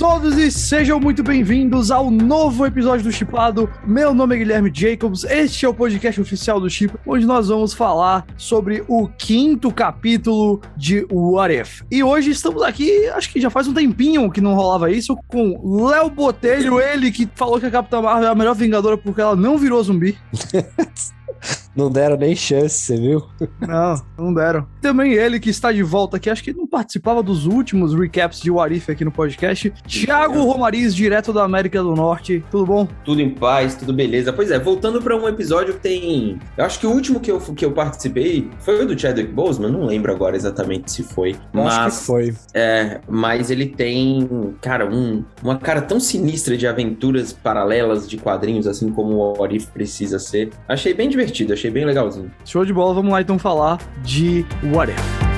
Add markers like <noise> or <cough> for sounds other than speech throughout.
todos e sejam muito bem-vindos ao novo episódio do Chipado. Meu nome é Guilherme Jacobs, este é o podcast oficial do Chip, onde nós vamos falar sobre o quinto capítulo de What If. E hoje estamos aqui, acho que já faz um tempinho que não rolava isso, com Léo Botelho, ele que falou que a Capitã Marvel é a melhor Vingadora porque ela não virou zumbi. <laughs> <laughs> Não deram nem chance, você viu? Não, não deram. Também ele que está de volta aqui, acho que não participava dos últimos recaps de Warif aqui no podcast. Thiago Romariz, direto da América do Norte. Tudo bom? Tudo em paz, tudo beleza. Pois é, voltando para um episódio que tem. Eu acho que o último que eu, que eu participei foi o do Chadwick Boseman, não lembro agora exatamente se foi. Mas, acho que foi. É, mas ele tem, cara, um, uma cara tão sinistra de aventuras paralelas de quadrinhos, assim como o Warif precisa ser. Achei bem divertido, achei bem legalzinho. Show de bola, vamos lá então falar de What If.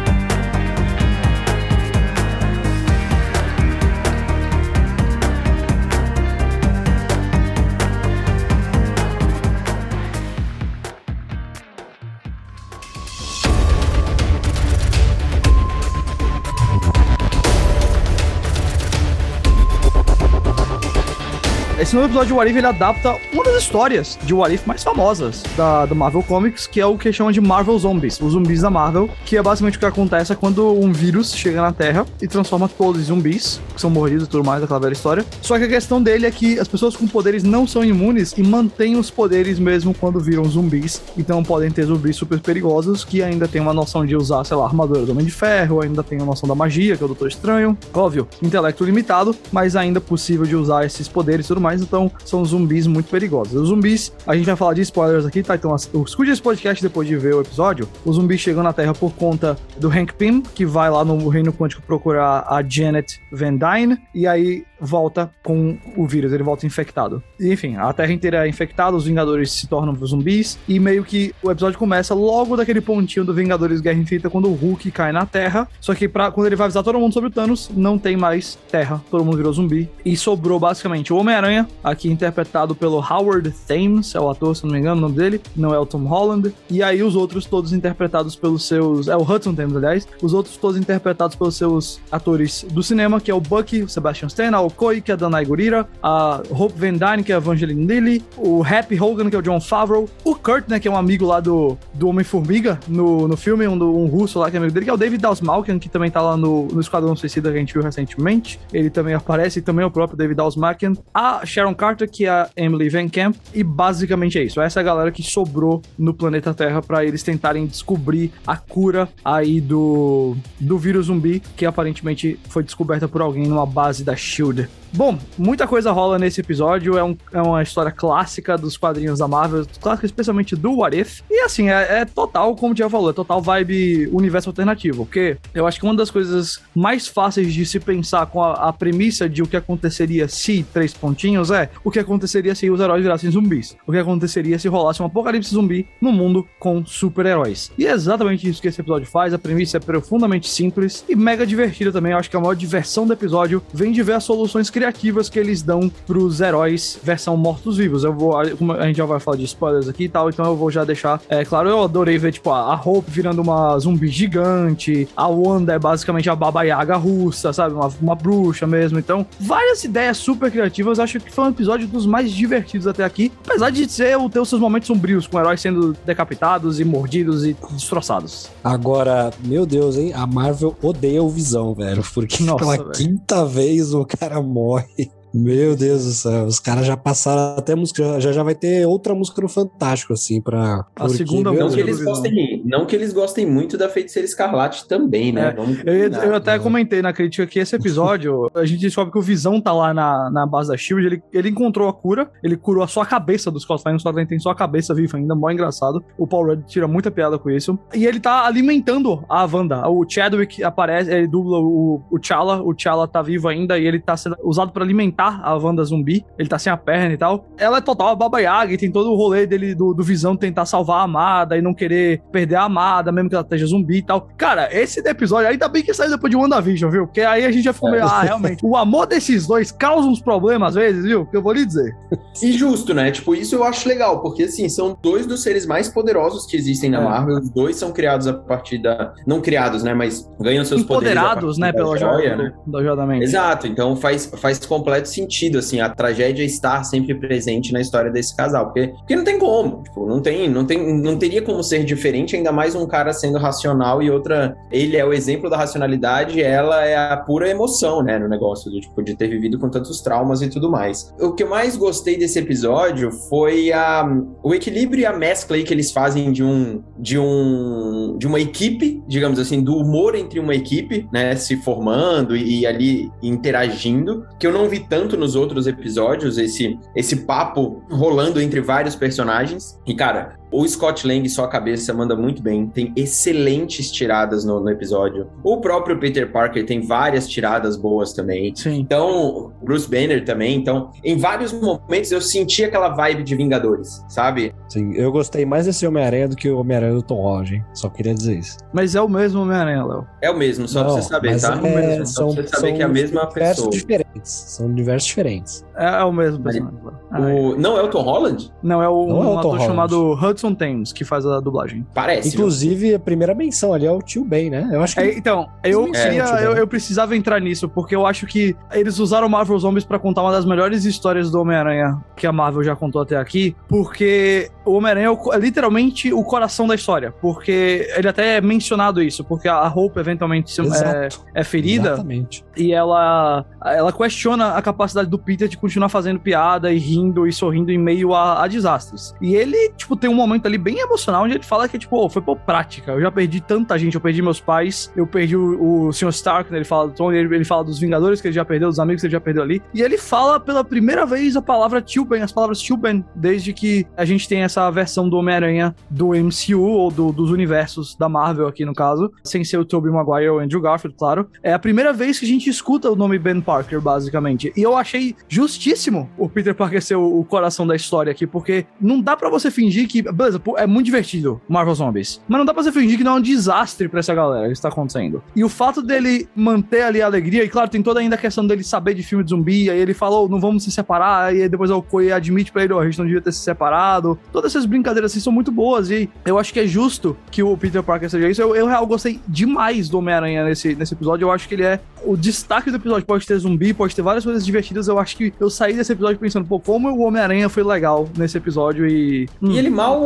Novo episódio de What If, ele adapta uma das histórias de What If mais famosas da, Marvel Comics, que é o que chama de Marvel Zombies, os zumbis da Marvel, que é basicamente o que acontece quando um vírus chega na Terra e transforma todos em zumbis, que são mordidos e tudo mais, aquela velha história. Só que a questão dele é que as pessoas com poderes não são imunes e mantêm os poderes mesmo quando viram zumbis. Então podem ter zumbis super perigosos que ainda tem uma noção de usar, sei lá, armadura do Homem de Ferro, ainda tem a noção da magia, que é o Doutor Estranho. Óbvio, intelecto limitado, mas ainda possível de usar esses poderes e tudo mais, então são zumbis muito perigosos. Os zumbis, a gente vai falar de spoilers aqui, tá? Então, escute esse podcast depois de ver o episódio. Os zumbis chegam na Terra por conta do Hank Pym, que vai lá no Reino Quântico procurar a Janet Van Dyne, e aí volta com o vírus, ele volta infectado. E, enfim, a Terra inteira é infectada, os Vingadores se tornam zumbis, e meio que o episódio começa logo daquele pontinho do Vingadores Guerra Infinita, quando o Hulk cai na Terra, só que pra, quando ele vai avisar todo mundo sobre o Thanos, não tem mais Terra, todo mundo virou zumbi, e sobrou basicamente o Homem-Aranha, aqui interpretado pelo Howard Thames, é o ator, se não me engano, o nome dele, não é o Tom Holland, e aí os outros todos interpretados pelos seus, é o Hudson Thames, aliás, os outros todos interpretados pelos seus atores do cinema, que é o Bucky, o Sebastian Stan, a Okoye, que é a Danai Gurira, a Hope Van Dyne, que é a Evangeline Lilly, o Happy Hogan, que é o John Favreau, o Kurt, né, que é um amigo lá do, do Homem-Formiga no, no filme, um, um russo lá que é amigo dele, que é o David Dalsmalkian, que também tá lá no, no Esquadrão Suicida que a gente viu recentemente. Ele também aparece, e também é o próprio David Dalsmalkian. A Sharon Carter, que é a Emily Van Camp, e basicamente é isso. Essa é a galera que sobrou no planeta Terra para eles tentarem descobrir a cura aí do, do vírus zumbi, que aparentemente foi descoberta por alguém numa base da SHIELD. Ed. Bom, muita coisa rola nesse episódio. É, um, é uma história clássica dos quadrinhos da Marvel, clássica especialmente do What If. E assim, é, é total, como o Tiago falou, é total vibe universo alternativo. Porque eu acho que uma das coisas mais fáceis de se pensar com a, a premissa de o que aconteceria se três pontinhos é o que aconteceria se os heróis virassem zumbis. O que aconteceria se rolasse um apocalipse zumbi no mundo com super-heróis. E é exatamente isso que esse episódio faz. A premissa é profundamente simples e mega divertida também. Eu acho que a maior diversão do episódio vem de ver as soluções criativas que eles dão pros heróis versão mortos-vivos. Eu vou, como a gente já vai falar de spoilers aqui e tal, então eu vou já deixar, é claro, eu adorei ver, tipo, a, a Hope virando uma zumbi gigante, a Wanda é basicamente a Baba Yaga russa, sabe? Uma, uma bruxa mesmo. Então, várias ideias super criativas. Acho que foi um episódio dos mais divertidos até aqui, apesar de ser, ter os seus momentos sombrios, com heróis sendo decapitados e mordidos e destroçados. Agora, meu Deus, hein? A Marvel odeia o Visão, velho, porque Nossa, pela quinta vez o cara morre morre. Meu Deus do céu, os caras já passaram até música, já já vai ter outra música no Fantástico, assim, pra... A segunda meu Não música que, eles gostem, não que eles gostem muito da Feiticeira Escarlate também, né? É, Vamos Eu, combinar. eu até né? comentei na crítica que esse episódio, <laughs> a gente descobre que o Visão tá lá na, na base da SHIELD, ele, ele encontrou a cura, ele curou a sua cabeça dos Crossfire, só tem só a cabeça viva ainda, mó engraçado. O Paul Rudd tira muita piada com isso. E ele tá alimentando a Wanda. O Chadwick aparece, ele dubla o, o T'Challa, o T'Challa tá vivo ainda e ele tá sendo usado pra alimentar matar a Wanda zumbi. Ele tá sem a perna e tal. Ela é total a Baba Yaga e tem todo o rolê dele do, do Visão tentar salvar a amada e não querer perder a amada, mesmo que ela esteja zumbi e tal. Cara, esse episódio, ainda bem que saiu depois de WandaVision, viu? Porque aí a gente já ficou meio, ah, realmente. O amor desses dois causa uns problemas às vezes, viu? Que eu vou lhe dizer. E justo, né? Tipo, isso eu acho legal, porque assim, são dois dos seres mais poderosos que existem na É. Marvel. Os dois são criados a partir da. Não criados, né? Mas ganham seus Empoderados, poderes. a né, pela joia, joia, né? da joia da mente. Exato, então faz, faz completo sentido, assim, a tragédia estar sempre presente na história desse casal, porque, porque não tem como, tipo, não tem, não tem, não teria como ser diferente, ainda mais um cara sendo racional e outra, ele é o exemplo da racionalidade, ela é a pura emoção, né, no negócio, do, tipo, de ter vivido com tantos traumas e tudo mais. O que eu mais gostei desse episódio foi a, o equilíbrio e a mescla aí que eles fazem de um, de um, de uma equipe, digamos assim, do humor entre uma equipe, né, se formando e, e ali interagindo, que eu não vi tanto nos outros episódios, esse, esse papo rolando entre vários personagens. E, cara, o Scott Lang, sua cabeça, manda muito bem. Tem excelentes tiradas no, no episódio. O próprio Peter Parker tem várias tiradas boas também. Sim. Então, Bruce Banner também. Então, em vários momentos eu senti aquela vibe de Vingadores, sabe? Sim, eu gostei mais desse Homem-Aranha do que o Homem-Aranha do Tom Holland, hein? Só queria dizer isso. Mas é o mesmo Homem-Aranha, Léo. É o mesmo, só pra Não, você saber, mas tá? é- só pra você saber que é a mesma pessoa. diferentes. São universos diferentes. É, é o mesmo Mas- personagem. Léo. Ah, é. O... Não é o Tom Holland? Não, é o, Não é um o Tom ator Holland. chamado Hudson Thames que faz a dublagem. Parece. viu? Inclusive, a primeira menção ali é o tio Ben, né? Eu acho que. É, então, eu, É, queria, eu, eu precisava entrar nisso, porque eu acho que eles usaram Marvel Zombies pra contar uma das melhores histórias do Homem-Aranha que a Marvel já contou até aqui, porque o Homem-Aranha é, é literalmente o coração da história, porque ele até é mencionado isso, porque a Hope eventualmente se- é, é ferida Exatamente. e ela, ela questiona a capacidade do Peter de continuar fazendo piada e rindo e sorrindo em meio a, a desastres. E ele, tipo, tem um momento ali bem emocional onde ele fala que, tipo, "Oh, foi por prática. Eu já perdi tanta gente, eu perdi meus pais, eu perdi o, o Sr. Stark, né? Ele fala do Tony, ele, ele fala dos Vingadores que ele já perdeu, dos amigos que ele já perdeu ali. E ele fala pela primeira vez a palavra Tio Ben, as palavras Tio Ben, desde que a gente tem essa versão do Homem-Aranha do MCU, ou do- dos universos da Marvel aqui no caso, sem ser o Tobey Maguire ou Andrew Garfield, claro. É a primeira vez que a gente escuta o nome Ben Parker, basicamente. E eu achei justíssimo o Peter Parker ser o, o coração da história aqui, porque não dá pra você fingir que. Beleza, é muito divertido Marvel Zombies. Mas não dá pra você fingir que não é um desastre pra essa galera que está acontecendo. E o fato dele manter ali a alegria, e claro, tem toda ainda a questão dele saber de filme de zumbi, aí ele falou, não vamos se separar, e aí depois o Okoye admite pra ele, ó, a gente não devia ter se separado. Todas essas brincadeiras assim são muito boas, e eu acho que é justo que o Peter Parker seja isso. Eu, eu real gostei demais do Homem-Aranha nesse, nesse episódio, eu acho que ele é o destaque do episódio. Pode ter zumbi, pode ter várias coisas divertidas, eu acho que eu saí desse episódio pensando, pô, como o Homem-Aranha foi legal nesse episódio e... E ele mal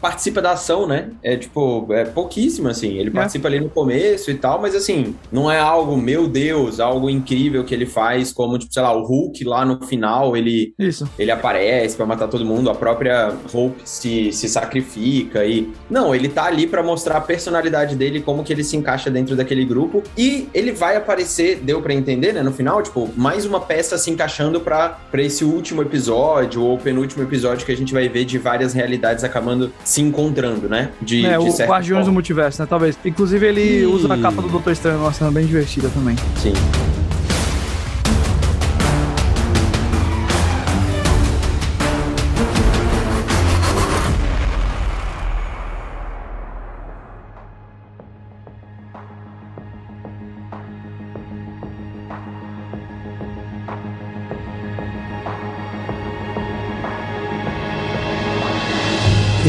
participa da ação, né? É tipo, é pouquíssimo, assim. Ele participa ali no começo e tal, mas assim, não é algo, meu Deus, algo incrível que ele faz, como, tipo, sei lá, o Hulk lá no final, ele, Isso. ele aparece pra matar todo mundo, a própria Hope se, se sacrifica e... Não, ele tá ali pra mostrar a personalidade dele, como que ele se encaixa dentro daquele grupo, e ele vai aparecer, deu pra entender, né, no final, tipo, mais uma peça se encaixando pra, pra esse último episódio, ou penúltimo episódio que a gente vai ver de várias realidades acabando se encontrando, né, de, é, de o Guardiões do forma. Multiverso, né? Talvez. Inclusive, ele usa a capa do Doutor Estranho cena bem divertida também. Sim.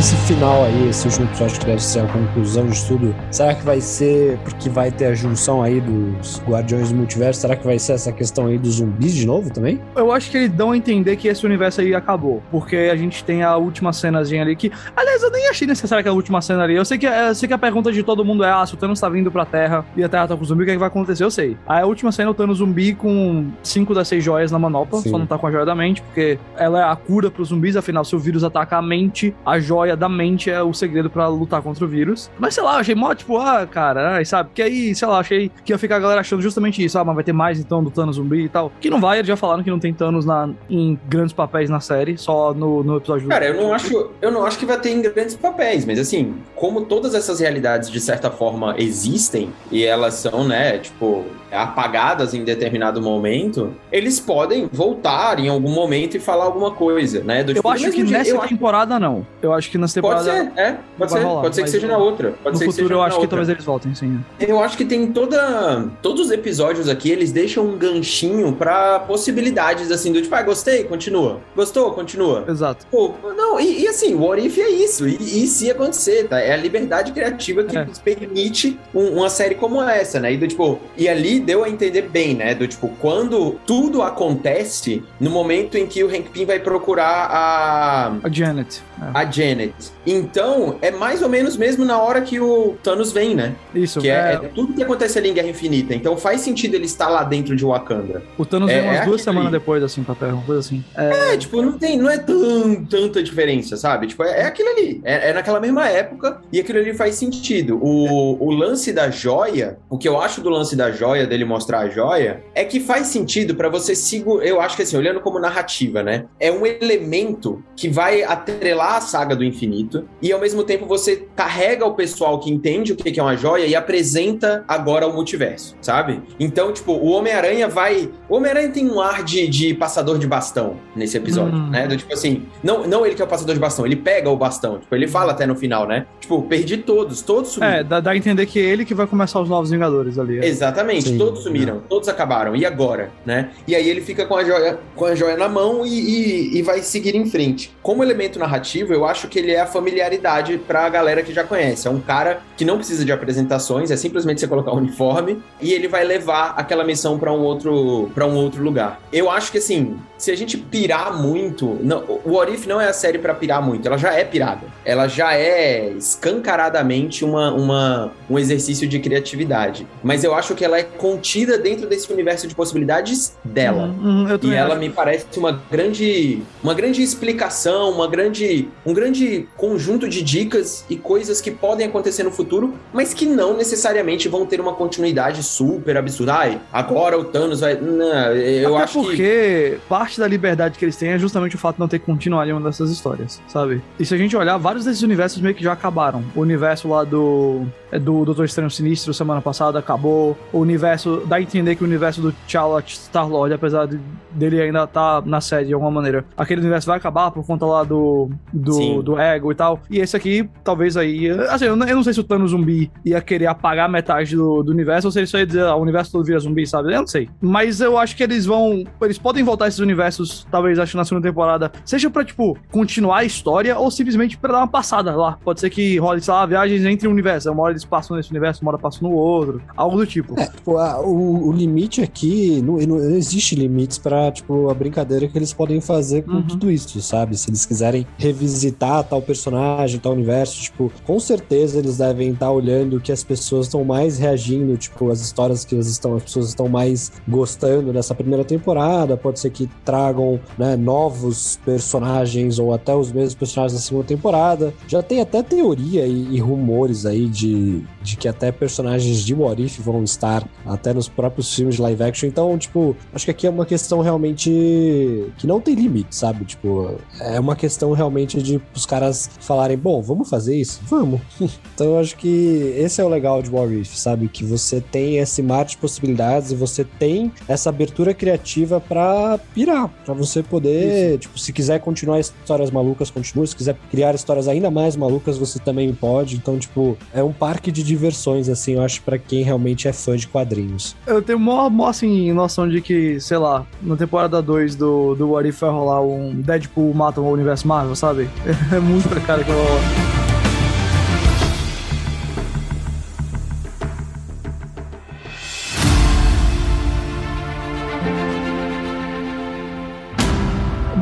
Esse final aí, esse último episódio que deve ser a conclusão de tudo, será que vai ser porque vai ter a junção aí dos Guardiões do Multiverso? Será que vai ser essa questão aí dos zumbis de novo também? Eu acho que eles dão a entender que esse universo aí acabou. Porque a gente tem a última cenazinha ali que. Aliás, eu nem achei necessária aquela última cena ali. Eu sei que, eu sei que a pergunta de todo mundo é: ah, se o Thanos tá vindo pra Terra e a Terra tá com zumbi, o que, é que vai acontecer? Eu sei. Aí a última cena, o Thanos zumbi com cinco das seis joias na manopla, Sim. só não tá com a joia da mente, porque ela é a cura pros zumbis, afinal, se o vírus ataca a mente, a joia da mente é o segredo pra lutar contra o vírus. Mas sei lá, achei mó, tipo, ah, cara, ai, sabe? Que aí, sei lá, achei que ia ficar a galera achando justamente isso. Ah, mas vai ter mais então do Thanos zumbi e tal. Que não vai, eles já falaram que não tem Thanos na, em grandes papéis na série, só no, no episódio do. Cara, eu não acho, eu não acho que vai ter em grandes papéis, mas assim, como todas essas realidades de certa forma existem e elas são, né, tipo, apagadas em determinado momento, eles podem voltar em algum momento e falar alguma coisa, né? Do, Eu tipo, do acho que nessa acho- temporada não. Eu acho que nessa Pode temporada. ser, é, pode ser, rolar, pode ser que seja na outra. Pode no ser que futuro eu acho que outra. talvez eles voltem, sim. Eu acho que tem toda. Todos os episódios aqui, eles deixam um ganchinho pra possibilidades, assim, do tipo, ah, gostei, continua. Gostou, continua. Exato. Pô, não, e, e assim, o What If é isso. E, e se acontecer, tá? É a liberdade criativa que É. permite um- uma série como essa, né? E do tipo, e ali deu a entender bem, né? Do tipo, quando tudo acontece no momento em que o Hank Pym vai procurar a, A Janet. É. a Janet. Cheers. Então, é mais ou menos mesmo na hora que o Thanos vem, né? Isso, Que é, é, é tudo que acontece ali em Guerra Infinita. Então faz sentido ele estar lá dentro de Wakanda. o Thanos é- veio umas é duas semanas ali. depois, assim, pra Terra, uma coisa assim. É, É, tipo, não tem, não é tão, tanta diferença, sabe? Tipo, é, é aquilo ali. É, naquela mesma época e aquilo ali faz sentido. O, o lance da joia, o que eu acho do lance da joia, dele mostrar a joia, é que faz sentido pra você segurar. Eu acho que assim, olhando como narrativa, né? É um elemento que vai atrelar a saga do infinito e ao mesmo tempo você carrega o pessoal que entende o que que é uma joia e apresenta agora o multiverso, sabe? Então, tipo, o Homem-Aranha vai. O Homem-Aranha tem um ar de, de passador de bastão nesse episódio, Hum. né? Do tipo assim, não, não ele que é o passador de bastão, ele pega o bastão. Tipo, ele fala até no final, né? Tipo, perdi todos, todos sumiram. é dá, dá a entender que é ele que vai começar os Novos Vingadores ali. é. Exatamente, Sim, todos sumiram, todos acabaram. E agora, né? E aí ele fica com a joia, com a joia na mão e, e- e vai seguir em frente. Como elemento narrativo, eu acho que ele é a familiaridade pra galera que já conhece. É um cara que não precisa de apresentações, é simplesmente você colocar o uniforme e ele vai levar aquela missão pra um outro para um outro lugar. Eu acho que assim, se a gente pirar muito, não, o What If não é a série pra pirar muito, ela já é pirada. Ela já é escancaradamente uma, uma, um exercício de criatividade. Mas eu acho que ela é contida dentro desse universo de possibilidades dela. Uhum, eu E ela acho. me parece uma grande, uma grande explicação, uma grande, um grande conjunto de dicas e coisas que podem acontecer no futuro, mas que não necessariamente vão ter uma continuidade super absurda. Ai, agora o Thanos vai. Não, eu Até acho que. porque parte da liberdade que eles têm é justamente o fato de não ter que continuar ali uma dessas histórias, sabe? E se a gente olhar, vários desses universos meio que já acabaram. O universo lá do é, do Doutor Estranho Sinistro semana passada acabou. O universo, dá a entender que o universo do T'Challa Star-Lord, apesar de, dele ainda estar na série de alguma maneira, aquele universo vai acabar por conta lá do do, Sim. do ego e tal. E esse aqui, talvez aí, assim, eu não, eu não sei se o Thanos zumbi ia querer apagar metade do, do universo ou se ele só ia dizer, ah, o universo todo vira zumbi, sabe? Eu não sei. Mas eu acho que eles vão, eles podem voltar esses universos, talvez acho na segunda temporada, seja pra, tipo, continuar a história ou simplesmente pra dar uma passada lá. Pode ser que role, sei lá, viagens entre universos. Uma hora eles passam nesse universo, uma hora passam no outro. Algo do tipo. É, tipo, a- o, o limite aqui, não, não existe limites pra, tipo, a brincadeira que eles podem fazer com Uhum. tudo isso, sabe? Se eles quiserem revisitar tal personagem, tal universo, tipo, com certeza eles devem estar olhando que as pessoas estão mais reagindo, tipo, as histórias que eles estão, as pessoas estão mais gostando dessa primeira temporada, pode ser que tragam, né, novos personagens ou até os mesmos personagens da segunda temporada. Já tem até teoria e, e rumores aí de, de que até personagens de What If vão estar até nos próprios filmes de live action. Então, tipo, acho que aqui é uma questão realmente que não tem limite, sabe? Tipo, é uma questão realmente de os caras falarem, bom, vamos fazer isso? Vamos. <laughs> então eu acho que esse é o legal de What If, sabe? Que você tem esse mar de possibilidades e você tem essa abertura criativa pra pirar, pra você poder, tipo, se quiser continuar histórias malucas, continua. Se quiser criar histórias ainda mais malucas, você também pode. Então, tipo, é um parque de diversões, assim, eu acho, pra quem realmente é fã de quadrinhos. Eu tenho mó, mó assim, noção de que, sei lá, na temporada 2 do, do What If vai rolar um Deadpool mata o universo Marvel, sabe? <laughs> É muito pra cara que vai rolar.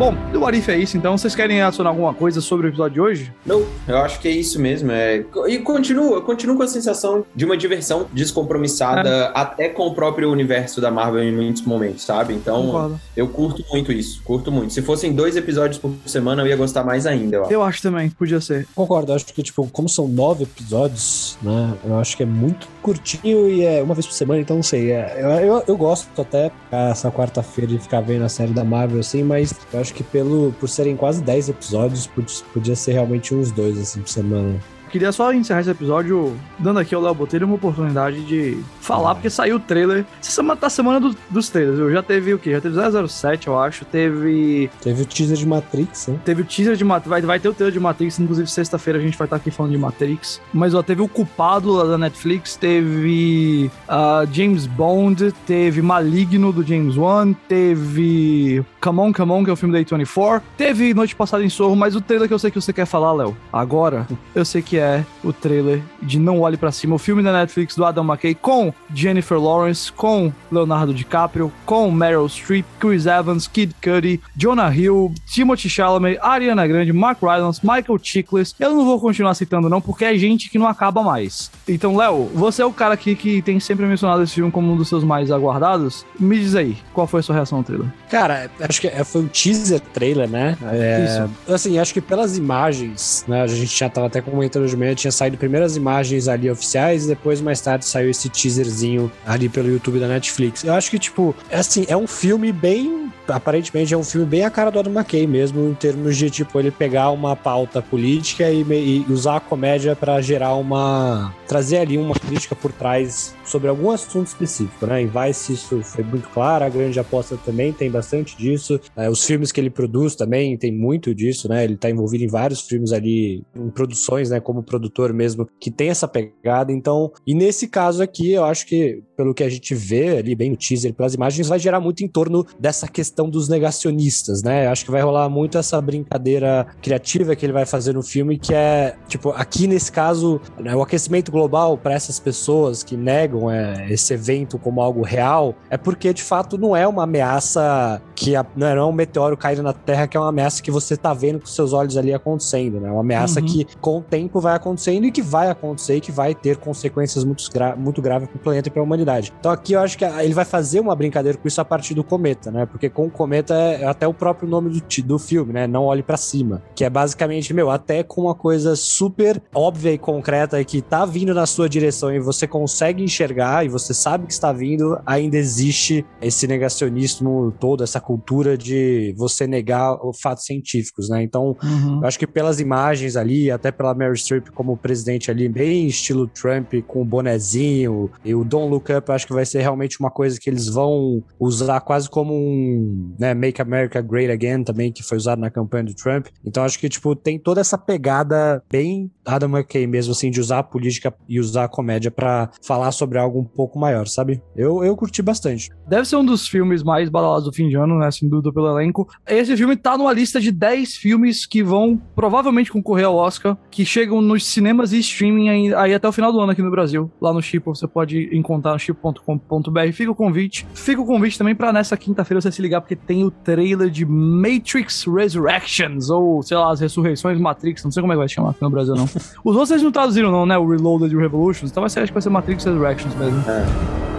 Bom, do Arif é isso, então. Vocês querem adicionar alguma coisa sobre o episódio de hoje? Não, eu acho que é isso mesmo. É... E continuo, eu continuo com a sensação de uma diversão descompromissada é. até com o próprio universo da Marvel em muitos momentos, sabe? Então, Concordo. eu curto muito isso, curto muito. Se fossem dois episódios por semana, eu ia gostar mais ainda, eu acho. Eu acho também, podia ser. Concordo, eu acho que, tipo, como são nove episódios, né? Eu acho que é muito curtinho e é uma vez por semana, então não sei. É, eu, eu, eu gosto até essa quarta-feira de ficar vendo a série da Marvel, assim, mas eu acho que pelo, por serem quase 10 episódios, podia ser realmente uns dois, assim, por semana. Queria só encerrar esse episódio dando aqui ao Léo Botelho uma oportunidade de falar, porque saiu o trailer. Essa semana tá a semana do, dos trailers, viu? Já teve o quê? Já teve 007, eu acho. Teve. Teve o teaser de Matrix, né? Teve o teaser de Matrix. Vai, vai ter o trailer de Matrix, inclusive sexta-feira a gente vai estar aqui falando de Matrix. Mas ó, teve o Culpado lá da Netflix, teve uh, James Bond, teve Maligno do James Wan, teve Come On, Come On, que é o filme da A24. Teve Noite Passada em Sorro, mas o trailer que eu sei que você quer falar, Léo, agora, eu sei que é o trailer de Não Olhe para Cima, o filme da Netflix do Adam McKay com Jennifer Lawrence, com Leonardo DiCaprio, com Meryl Streep, Chris Evans, Kid Cudi, Jonah Hill, Timothy Chalamet, Ariana Grande, Mark Rylance, Michael Chiklis. Eu não vou continuar citando não, porque é gente que não acaba mais. Então, Léo, você é o cara aqui que tem sempre mencionado esse filme como um dos seus mais aguardados. Me diz aí, qual foi a sua reação ao trailer? Cara, acho que é, foi um teaser trailer, né? É, Isso. Assim, acho que pelas imagens, né? A gente já tava até comentando de manhã, tinha saído primeiras imagens ali oficiais e depois mais tarde saiu esse teaserzinho ali pelo YouTube da Netflix. Eu acho que, tipo, é assim, é um filme bem. Aparentemente é um filme bem a cara do Adam McKay mesmo, em termos de, tipo, ele pegar uma pauta política e, e usar a comédia para gerar uma. trazer ali uma crítica por trás sobre algum assunto específico, né? Em Vice isso foi muito claro, a grande aposta também tem bastante disso. É, os filmes que ele produz também tem muito disso, né? Ele tá envolvido em vários filmes ali, em produções, né? Como produtor mesmo, que tem essa pegada. Então, e nesse caso aqui, eu acho que, pelo que a gente vê ali, bem no teaser, pelas imagens, vai gerar muito em torno dessa questão dos negacionistas, né? Acho que vai rolar muito essa brincadeira criativa que ele vai fazer no filme, que é, tipo, aqui nesse caso, né, o aquecimento global para essas pessoas que negam é, esse evento como algo real, é porque de fato não é uma ameaça que a, não é um meteoro caindo na Terra, que é uma ameaça que você tá vendo com seus olhos ali acontecendo, né? É uma ameaça uhum. que com o tempo vai acontecendo e que vai acontecer e que vai ter consequências muito, gra muito graves para o planeta e para a humanidade. Então aqui eu acho que ele vai fazer uma brincadeira com isso a partir do cometa, né? Porque com o cometa é até o próprio nome do, do filme, né? Não olhe para cima, que é basicamente, meu, até com uma coisa super óbvia e concreta que tá vindo na sua direção e você consegue enxergar e você sabe que está vindo, ainda existe esse negacionismo todo, essa cultura de você negar os fatos científicos, né? Então, uhum. eu acho que pelas imagens ali, até pela Mary Streep como presidente ali, bem estilo Trump, com o bonezinho, e o Don't Look Up, eu acho que vai ser realmente uma coisa que eles vão usar quase como um, né, Make America Great Again também, que foi usado na campanha do Trump. Então, acho que, tipo, tem toda essa pegada bem Adam McKay mesmo, assim, de usar a política e usar a comédia para falar sobre algo um pouco maior, sabe? Eu, eu curti bastante. Deve ser um dos filmes mais badalados do fim de ano, né? Sem dúvida pelo elenco. Esse filme tá numa lista de 10 filmes que vão provavelmente concorrer ao Oscar, que chegam nos cinemas e streaming aí, aí até o final do ano aqui no Brasil. Lá no Chipo, você pode encontrar no chipo.com.br. Fica o convite. Fica o convite também para nessa quinta-feira você se ligar, porque tem o trailer de Matrix Resurrections, ou sei lá, as ressurreições Matrix, não sei como é que vai chamar aqui no Brasil, não. <laughs> Os outros vocês não traduziram, não, né? O Reloaded e o Revolutions. Então vai ser, acho que vai ser Matrix Resurrections mesmo. É.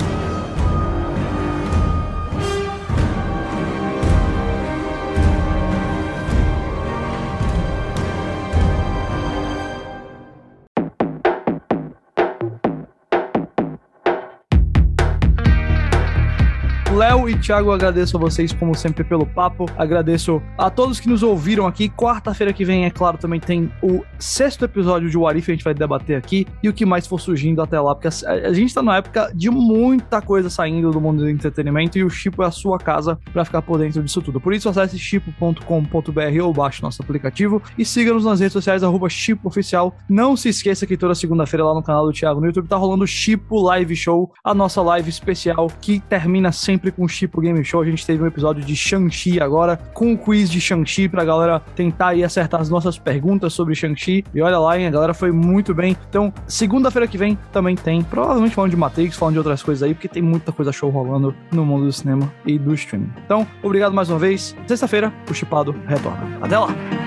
Thiago, agradeço a vocês, como sempre, pelo papo. Agradeço a todos que nos ouviram aqui. Quarta-feira que vem, é claro, também tem o sexto episódio de Warif, a gente vai debater aqui. E o que mais for surgindo até lá, porque a, gente tá numa época de muita coisa saindo do mundo do entretenimento e o Chipo é a sua casa para ficar por dentro disso tudo. Por isso, acesse chipo.com.br ou baixe nosso aplicativo e siga-nos nas redes sociais, arroba Oficial. Não se esqueça que toda segunda-feira lá no canal do Thiago no YouTube tá rolando o Chipo Live Show, a nossa live especial que termina sempre com o Chipo Game Show. A gente teve um episódio de Shang-Chi agora, com o quiz de Shang-Chi pra galera tentar e acertar as nossas perguntas sobre Shang-Chi. E olha lá, hein, a galera foi muito bem. Então, segunda-feira que vem também tem, provavelmente falando de Matrix, falando de outras coisas aí, porque tem muita coisa show rolando no mundo do cinema e do streaming. Então, obrigado mais uma vez. Sexta-feira, o Chipado retorna. Até lá!